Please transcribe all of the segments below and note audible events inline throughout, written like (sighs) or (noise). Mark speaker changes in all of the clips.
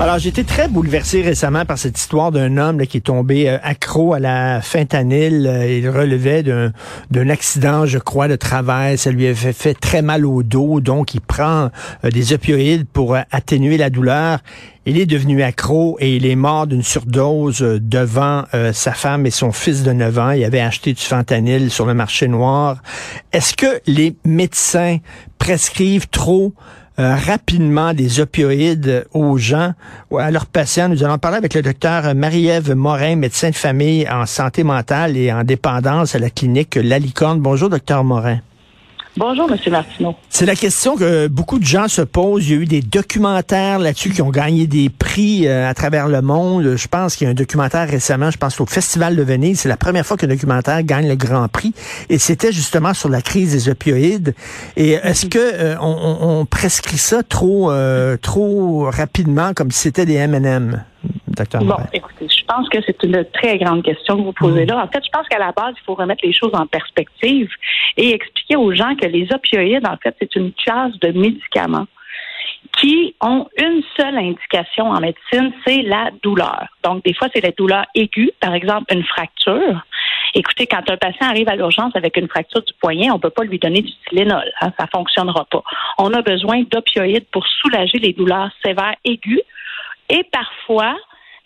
Speaker 1: Alors, j'ai été très bouleversé récemment par cette histoire d'un homme qui est tombé euh, accro à la fentanyl. Euh, il relevait d'un, accident, je crois, de travail. Ça lui avait fait très mal au dos. Donc, il prend euh, des opioïdes pour atténuer la douleur. Il est devenu accro et il est mort d'une surdose devant sa femme et son fils de 9 ans. Il avait acheté du fentanyl sur le marché noir. Est-ce que les médecins prescrivent trop euh, rapidement des opioïdes aux gens, à leurs patients. Nous allons parler avec le docteur Marie-Ève Morin, médecin de famille en santé mentale et en dépendance à la clinique La Licorne. Bonjour, docteur Morin.
Speaker 2: Bonjour, Monsieur Martineau.
Speaker 1: C'est la question que beaucoup de gens se posent. Il y a eu des documentaires là-dessus qui ont gagné des prix euh, à travers le monde. Je pense qu'il y a un documentaire récemment, je pense au Festival de Venise. C'est la première fois qu'un documentaire gagne le Grand Prix. Et c'était justement sur la crise des opioïdes. Et est-ce que euh, on, on- on prescrit ça trop, euh, trop rapidement comme si c'était des M&M,
Speaker 2: Bon, écoutez, je pense que c'est une très grande question que vous posez là. En fait, je pense qu'à la base, il faut remettre les choses en perspective et expliquer aux gens que les opioïdes, en fait, c'est une classe de médicaments qui ont une seule indication en médecine, c'est la douleur. Donc, des fois, c'est la douleur aiguë, par exemple, une fracture. Écoutez, quand un patient arrive à l'urgence avec une fracture du poignet, on ne peut pas lui donner du Tylenol. Hein, ça fonctionnera pas. On a besoin d'opioïdes pour soulager les douleurs sévères aiguës et parfois,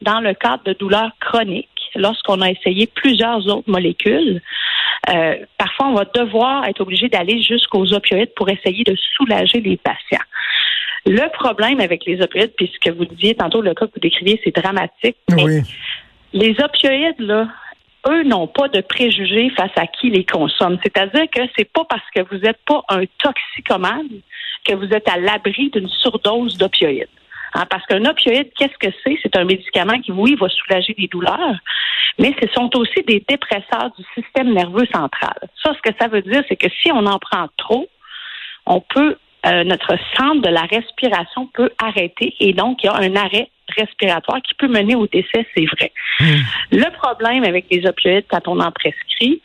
Speaker 2: dans le cadre de douleurs chroniques, lorsqu'on a essayé plusieurs autres molécules, euh, parfois on va devoir être obligé d'aller jusqu'aux opioïdes pour essayer de soulager les patients. Le problème avec les opioïdes, puis ce que vous disiez tantôt, le cas que vous décriviez, c'est dramatique. mais
Speaker 1: Oui.
Speaker 2: les opioïdes, là, eux n'ont pas de préjugés face à qui les consomme. C'est-à-dire que c'est pas parce que vous n'êtes pas un toxicomane que vous êtes à l'abri d'une surdose d'opioïdes. Hein, parce qu'un opioïde, qu'est-ce que c'est? C'est un médicament qui, oui, va soulager des douleurs, mais ce sont aussi des dépresseurs du système nerveux central. Ça, ce que ça veut dire, c'est que si on en prend trop, on peut, euh, notre centre de la respiration peut arrêter et donc il y a un arrêt respiratoire qui peut mener au décès, c'est vrai. Le problème avec les opioïdes quand on en prescrit,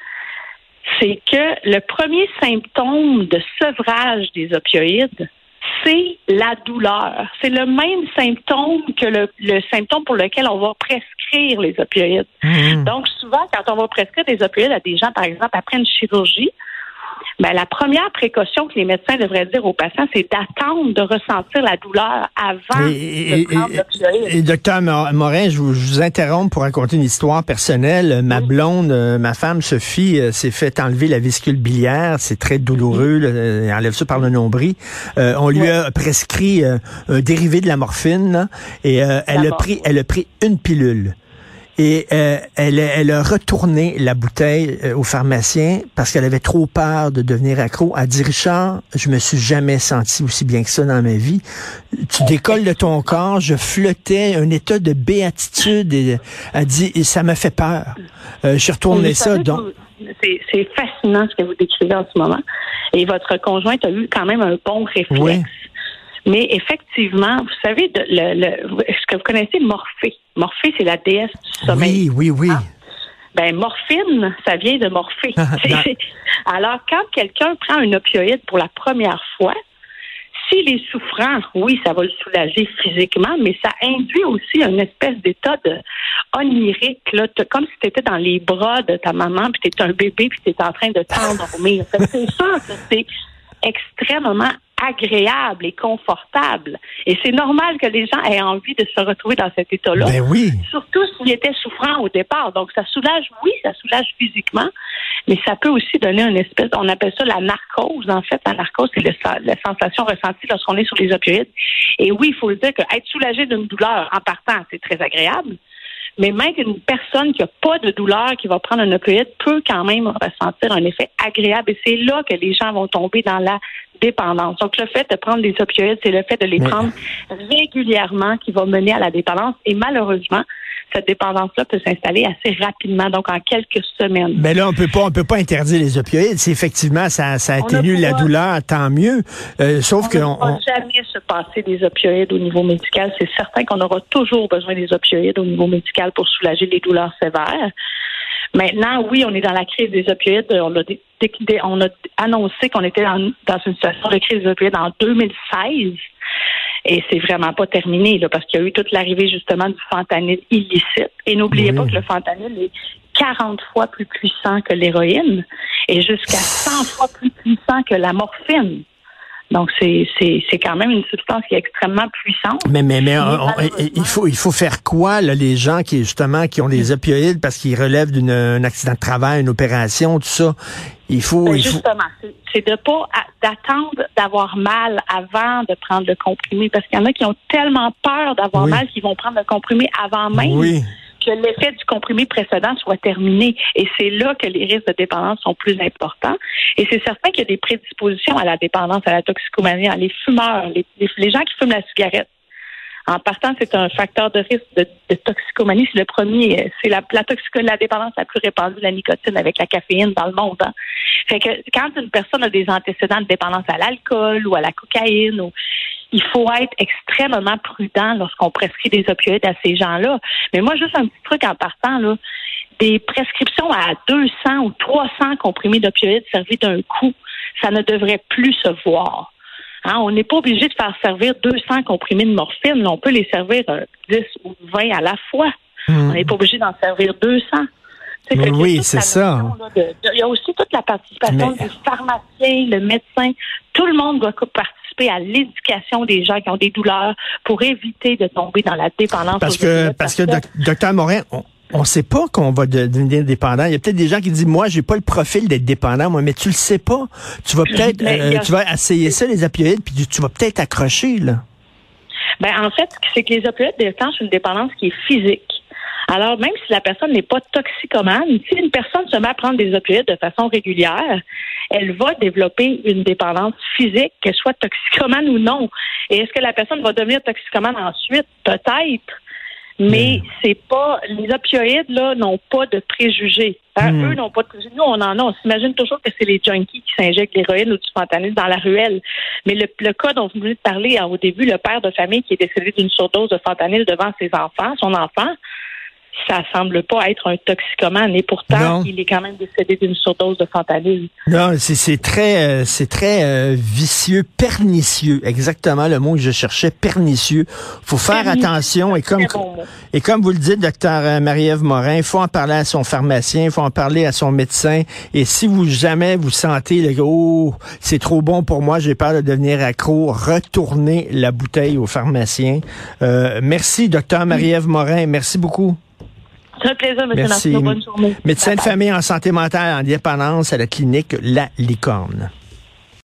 Speaker 2: c'est que le premier symptôme de sevrage des opioïdes, c'est la douleur. C'est le même symptôme que le, le symptôme pour lequel on va prescrire les opioïdes.
Speaker 1: Mhm.
Speaker 2: Donc, souvent, quand on va prescrire des opioïdes à des gens, par exemple, après une chirurgie, ben, la première précaution que les médecins devraient dire aux patients, c'est d'attendre de ressentir la douleur avant
Speaker 1: Et,
Speaker 2: de prendre
Speaker 1: et-
Speaker 2: l'opioïde.
Speaker 1: et docteur Mor- Morin, je vous, je vous interromps pour raconter une histoire personnelle. Ma blonde, euh, ma femme Sophie, euh, s'est fait enlever la vésicule biliaire. C'est très douloureux. là. Elle enlève ça par le nombril. Euh, on lui a prescrit euh, un dérivé de la morphine là, et euh, elle a
Speaker 2: D'accord.
Speaker 1: pris, elle a pris une pilule. Et euh, elle, a- elle a retourné la bouteille euh, au pharmacien parce qu'elle avait trop peur de devenir accro. Elle dit, Richard, je me suis jamais senti aussi bien que ça dans ma vie. Tu décolles de ton corps, je flottais, un état de béatitude. Et, elle dit, et ça m'a fait peur. Euh, je
Speaker 2: Vous
Speaker 1: ça. Donc,
Speaker 2: c'est fascinant ce que vous décrivez en ce moment. Et votre conjointe a eu quand même un bon réflexe.
Speaker 1: Oui.
Speaker 2: Mais effectivement, vous savez, de- le, le- est-ce que vous connaissez Morphée? Morphée, c'est la déesse du sommeil.
Speaker 1: oui, oui, oui.
Speaker 2: Ben, morphine, ça vient de morphée. (laughs) Alors, quand quelqu'un prend un opioïde pour la première fois, s'il est souffrant, oui, ça va le soulager physiquement, mais ça induit aussi une espèce d'état de onirique, là, comme si tu étais dans les bras de ta maman, puis tu étais un bébé, puis tu étais en train de t'endormir. c'est sûr que c'est extrêmement agréable et confortable. Et c'est normal que les gens aient envie de se retrouver dans cet état-là.
Speaker 1: Ben oui.
Speaker 2: Surtout s'ils étaient souffrants au départ. Donc, ça soulage, oui, ça soulage physiquement, mais ça peut aussi donner une espèce, on appelle ça la narcose, en fait. La narcose, c'est la sensation ressentie lorsqu'on est sur les opioïdes. Et oui, il faut le dire que être soulagé d'une douleur en partant, c'est très agréable. Mais même une personne qui n'a pas de douleur, qui va prendre un opioïde, peut quand même ressentir un effet agréable. Et c'est là que les gens vont tomber dans la dépendance. Donc, le fait de prendre des opioïdes, c'est le fait de les prendre régulièrement qui va mener à la dépendance. Et malheureusement, cette dépendance-là peut s'installer assez rapidement, donc en quelques semaines.
Speaker 1: Mais là, on peut pas, on peut pas interdire les opioïdes. Si effectivement ça, ça atténue la douleur, tant mieux. Euh, sauf
Speaker 2: on
Speaker 1: que
Speaker 2: ne
Speaker 1: on,
Speaker 2: va jamais se passer des opioïdes au niveau médical. C'est certain qu'on aura toujours besoin des opioïdes au niveau médical pour soulager les douleurs sévères. Maintenant, oui, on est dans la crise des opioïdes. On a, on a annoncé qu'on était dans, dans une situation de crise des opioïdes en 2016. Et c'est vraiment pas terminé, là, parce qu'il y a eu toute l'arrivée justement du fentanyl illicite. Et n'oubliez pas que le fentanyl est 40 fois plus puissant que l'héroïne et jusqu'à (sighs) 100 fois plus puissant que la morphine. Donc c'est c'est quand même une substance qui est extrêmement puissante.
Speaker 1: Mais mais mais il faut il faut faire quoi là les gens qui justement qui ont des opioïdes parce qu'ils relèvent d'un accident de travail, une opération, tout ça? Il faut
Speaker 2: ben,
Speaker 1: il
Speaker 2: justement c'est de pas d'attendre d'avoir mal avant de prendre le comprimé parce qu'il y en a qui ont tellement peur d'avoir mal qu'ils vont prendre le comprimé avant même.
Speaker 1: Oui
Speaker 2: que l'effet du comprimé précédent soit terminé. Et c'est là que les risques de dépendance sont plus importants. Et c'est certain qu'il y a des prédispositions à la dépendance, à la toxicomanie, les fumeurs, les, les, gens qui fument la cigarette. En partant, c'est un facteur de risque de, toxicomanie. C'est le premier. C'est la, dépendance la plus répandue, la nicotine avec la caféine dans le monde. Hein. Fait que quand une personne a des antécédents de dépendance à l'alcool ou à la cocaïne il faut être extrêmement prudent lorsqu'on prescrit des opioïdes à ces gens-là. Mais moi, juste un petit truc en partant, des prescriptions à 200 ou 300 comprimés d'opioïdes servis d'un coup, ça ne devrait plus se voir. Hein, on n'est pas obligé de faire servir 200 comprimés de morphine. on peut les servir 10 euh, ou 20 à la fois. Hmm. On n'est pas obligé d'en servir 200.
Speaker 1: oui, c'est ça.
Speaker 2: il y a aussi toute la participation du pharmacien, le médecin. Tout le monde doit participer à l'éducation des gens qui ont des douleurs pour éviter de tomber dans la dépendance.
Speaker 1: Parce que, parce que, docteur Morin, on ne sait pas qu'on va devenir dépendant. Il y a peut-être des gens qui disent, moi, j'ai pas le profil d'être dépendant, moi, mais tu le sais pas. Tu vas peut-être, euh, tu vas essayer ça, les opioïdes, puis tu vas peut-être accrocher, là.
Speaker 2: Ben, en fait, c'est que les opioïdes déclenchent une dépendance qui est physique. Alors, même si la personne n'est pas toxicomane, si une personne se met à prendre des opioïdes de façon régulière, elle va développer une dépendance physique, qu'elle soit toxicomane ou non. Et est-ce que la personne va devenir toxicomane ensuite? Peut-être. Mais c'est pas les opioïdes là n'ont pas de préjugés. Hein? Hmm. Eux n'ont pas de préjugés. Nous on en a. On s'imagine toujours que c'est les junkies qui s'injectent l'héroïne ou du fentanyl dans la ruelle. Mais le, le cas dont vous venez de parler hein, au début, le père de famille qui est décédé d'une surdose de fentanyl devant ses enfants, son enfant, ça semble pas être un toxicomane et pourtant il est quand même décédé d'une surdose de fentanyl.
Speaker 1: Non, c'est très euh, c'est très euh, vicieux, pernicieux, exactement le mot que je cherchais, pernicieux. Faut faire attention et comme et comme vous le dites docteur euh, Marie-Ève Morin, il faut en parler à son pharmacien, il faut en parler à son médecin et si vous jamais vous sentez le oh, c'est trop bon pour moi, j'ai peur de devenir accro, retournez la bouteille au pharmacien. merci docteur Marie-Ève Morin, merci beaucoup.
Speaker 2: C'est un plaisir, M. Merci. Bonne journée.
Speaker 1: Médecin de famille en santé mentale en dépendance à la clinique La Licorne.